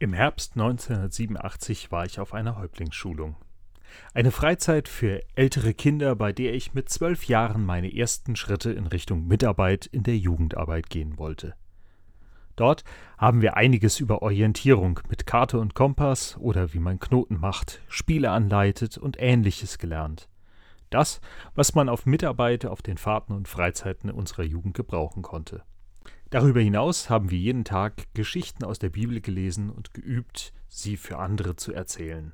Im Herbst 1987 war ich auf einer Häuptlingsschulung. Eine Freizeit für ältere Kinder, bei der ich mit zwölf Jahren meine ersten Schritte in Richtung Mitarbeit in der Jugendarbeit gehen wollte. Dort haben wir einiges über Orientierung mit Karte und Kompass oder wie man Knoten macht, Spiele anleitet und ähnliches gelernt. Das, was man auf Mitarbeit auf den Fahrten und Freizeiten unserer Jugend gebrauchen konnte. Darüber hinaus haben wir jeden Tag Geschichten aus der Bibel gelesen und geübt, sie für andere zu erzählen.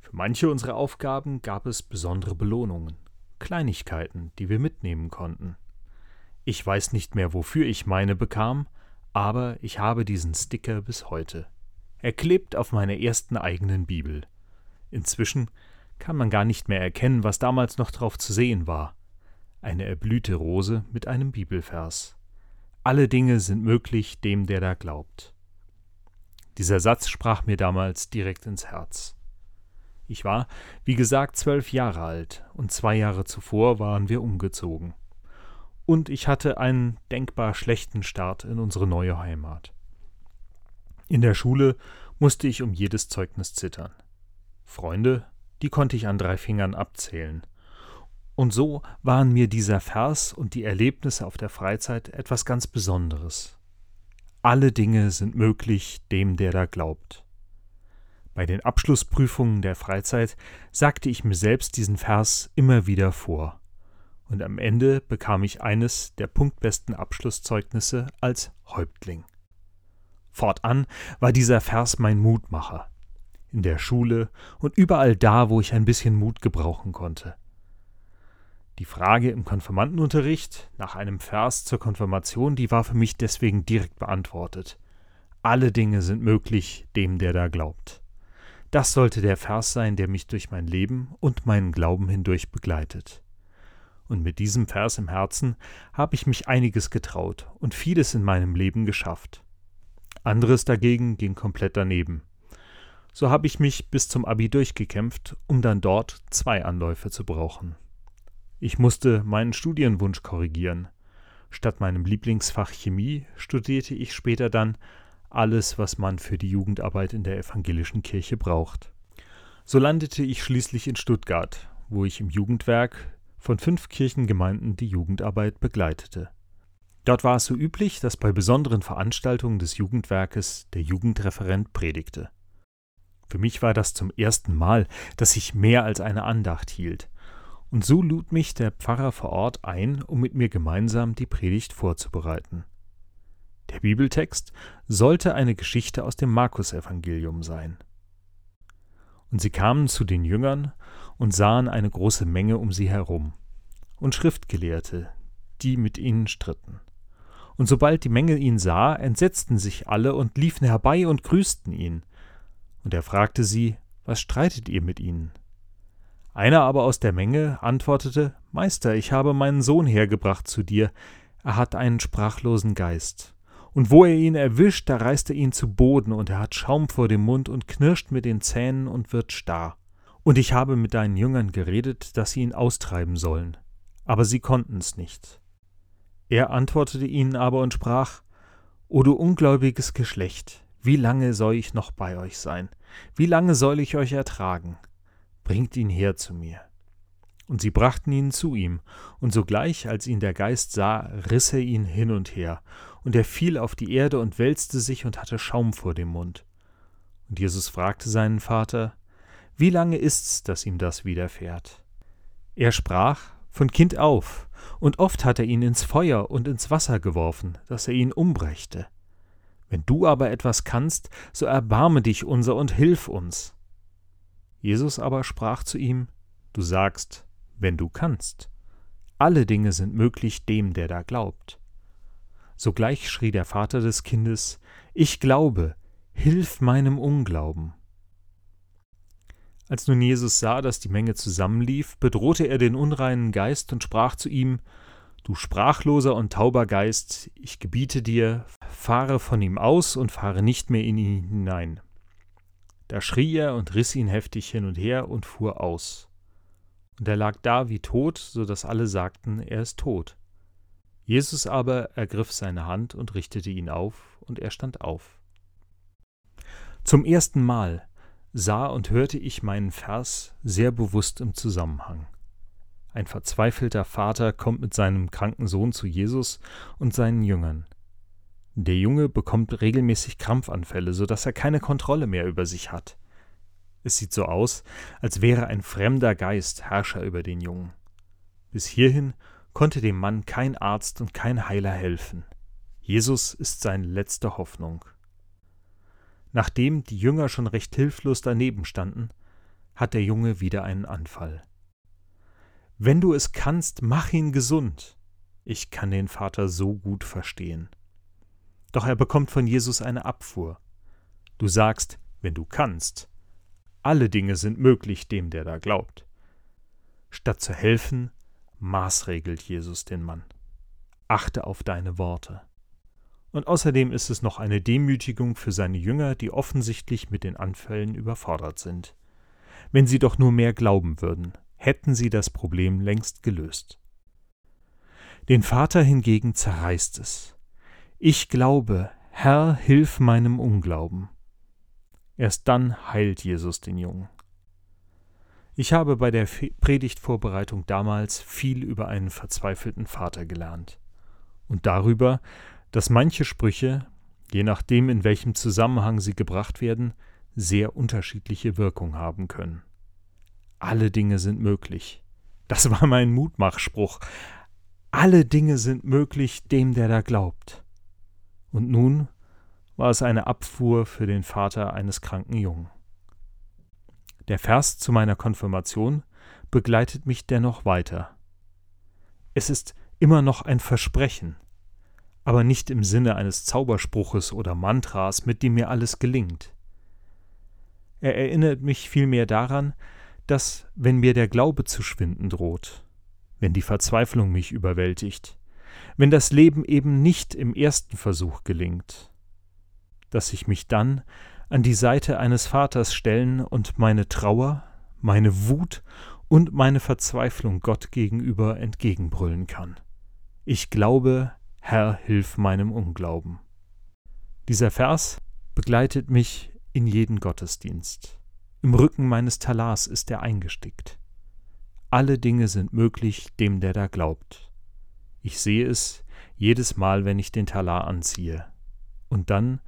Für manche unserer Aufgaben gab es besondere Belohnungen, Kleinigkeiten, die wir mitnehmen konnten. Ich weiß nicht mehr, wofür ich meine bekam, aber ich habe diesen Sticker bis heute. Er klebt auf meiner ersten eigenen Bibel. Inzwischen kann man gar nicht mehr erkennen, was damals noch drauf zu sehen war. Eine erblühte Rose mit einem Bibelvers. Alle Dinge sind möglich dem, der da glaubt. Dieser Satz sprach mir damals direkt ins Herz. Ich war, wie gesagt, zwölf Jahre alt, und zwei Jahre zuvor waren wir umgezogen. Und ich hatte einen denkbar schlechten Start in unsere neue Heimat. In der Schule musste ich um jedes Zeugnis zittern. Freunde, die konnte ich an drei Fingern abzählen. Und so waren mir dieser Vers und die Erlebnisse auf der Freizeit etwas ganz Besonderes. Alle Dinge sind möglich dem, der da glaubt. Bei den Abschlussprüfungen der Freizeit sagte ich mir selbst diesen Vers immer wieder vor. Und am Ende bekam ich eines der punktbesten Abschlusszeugnisse als Häuptling. Fortan war dieser Vers mein Mutmacher. In der Schule und überall da, wo ich ein bisschen Mut gebrauchen konnte. Die Frage im Konfirmandenunterricht nach einem Vers zur Konfirmation, die war für mich deswegen direkt beantwortet. Alle Dinge sind möglich dem, der da glaubt. Das sollte der Vers sein, der mich durch mein Leben und meinen Glauben hindurch begleitet. Und mit diesem Vers im Herzen habe ich mich einiges getraut und vieles in meinem Leben geschafft. Anderes dagegen ging komplett daneben. So habe ich mich bis zum Abi durchgekämpft, um dann dort zwei Anläufe zu brauchen. Ich musste meinen Studienwunsch korrigieren. Statt meinem Lieblingsfach Chemie studierte ich später dann alles, was man für die Jugendarbeit in der evangelischen Kirche braucht. So landete ich schließlich in Stuttgart, wo ich im Jugendwerk von fünf Kirchengemeinden die Jugendarbeit begleitete. Dort war es so üblich, dass bei besonderen Veranstaltungen des Jugendwerkes der Jugendreferent predigte. Für mich war das zum ersten Mal, dass ich mehr als eine Andacht hielt. Und so lud mich der Pfarrer vor Ort ein, um mit mir gemeinsam die Predigt vorzubereiten. Der Bibeltext sollte eine Geschichte aus dem Markus-Evangelium sein. Und sie kamen zu den Jüngern und sahen eine große Menge um sie herum und Schriftgelehrte, die mit ihnen stritten. Und sobald die Menge ihn sah, entsetzten sich alle und liefen herbei und grüßten ihn. Und er fragte sie, was streitet ihr mit ihnen? Einer aber aus der Menge antwortete, Meister, ich habe meinen Sohn hergebracht zu dir, er hat einen sprachlosen Geist. Und wo er ihn erwischt, da reißt er ihn zu Boden, und er hat Schaum vor dem Mund und knirscht mit den Zähnen und wird starr. Und ich habe mit deinen Jüngern geredet, dass sie ihn austreiben sollen, aber sie konnten's nicht. Er antwortete ihnen aber und sprach, O du ungläubiges Geschlecht, wie lange soll ich noch bei euch sein? Wie lange soll ich euch ertragen? Bringt ihn her zu mir. Und sie brachten ihn zu ihm, und sogleich, als ihn der Geist sah, riss er ihn hin und her, und er fiel auf die Erde und wälzte sich und hatte Schaum vor dem Mund. Und Jesus fragte seinen Vater, Wie lange ist's, dass ihm das widerfährt? Er sprach, Von Kind auf, und oft hat er ihn ins Feuer und ins Wasser geworfen, dass er ihn umbrächte. Wenn du aber etwas kannst, so erbarme dich unser und hilf uns. Jesus aber sprach zu ihm, Du sagst, wenn du kannst. Alle Dinge sind möglich dem, der da glaubt. Sogleich schrie der Vater des Kindes, Ich glaube, hilf meinem Unglauben. Als nun Jesus sah, dass die Menge zusammenlief, bedrohte er den unreinen Geist und sprach zu ihm, Du sprachloser und tauber Geist, ich gebiete dir, fahre von ihm aus und fahre nicht mehr in ihn hinein. Da schrie er und riss ihn heftig hin und her und fuhr aus. Und er lag da wie tot, so dass alle sagten, er ist tot. Jesus aber ergriff seine Hand und richtete ihn auf, und er stand auf. Zum ersten Mal sah und hörte ich meinen Vers sehr bewusst im Zusammenhang. Ein verzweifelter Vater kommt mit seinem kranken Sohn zu Jesus und seinen Jüngern. Der Junge bekommt regelmäßig Krampfanfälle, so dass er keine Kontrolle mehr über sich hat. Es sieht so aus, als wäre ein fremder Geist Herrscher über den Jungen. Bis hierhin konnte dem Mann kein Arzt und kein Heiler helfen. Jesus ist seine letzte Hoffnung. Nachdem die Jünger schon recht hilflos daneben standen, hat der Junge wieder einen Anfall. Wenn du es kannst, mach ihn gesund. Ich kann den Vater so gut verstehen. Doch er bekommt von Jesus eine Abfuhr. Du sagst, wenn du kannst. Alle Dinge sind möglich dem, der da glaubt. Statt zu helfen, maßregelt Jesus den Mann. Achte auf deine Worte. Und außerdem ist es noch eine Demütigung für seine Jünger, die offensichtlich mit den Anfällen überfordert sind. Wenn sie doch nur mehr glauben würden, hätten sie das Problem längst gelöst. Den Vater hingegen zerreißt es. Ich glaube, Herr, hilf meinem Unglauben. Erst dann heilt Jesus den Jungen. Ich habe bei der Predigtvorbereitung damals viel über einen verzweifelten Vater gelernt und darüber, dass manche Sprüche, je nachdem in welchem Zusammenhang sie gebracht werden, sehr unterschiedliche Wirkung haben können. Alle Dinge sind möglich. Das war mein Mutmachspruch. Alle Dinge sind möglich dem, der da glaubt. Und nun war es eine Abfuhr für den Vater eines kranken Jungen. Der Vers zu meiner Konfirmation begleitet mich dennoch weiter. Es ist immer noch ein Versprechen, aber nicht im Sinne eines Zauberspruches oder Mantras, mit dem mir alles gelingt. Er erinnert mich vielmehr daran, dass, wenn mir der Glaube zu schwinden droht, wenn die Verzweiflung mich überwältigt, wenn das Leben eben nicht im ersten Versuch gelingt, dass ich mich dann an die Seite eines Vaters stellen und meine Trauer, meine Wut und meine Verzweiflung Gott gegenüber entgegenbrüllen kann. Ich glaube, Herr, hilf meinem Unglauben. Dieser Vers begleitet mich in jeden Gottesdienst. Im Rücken meines Talars ist er eingestickt. Alle Dinge sind möglich dem, der da glaubt. Ich sehe es jedes Mal, wenn ich den Talar anziehe. Und dann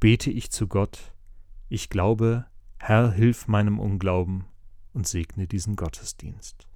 bete ich zu Gott, ich glaube, Herr, hilf meinem Unglauben und segne diesen Gottesdienst.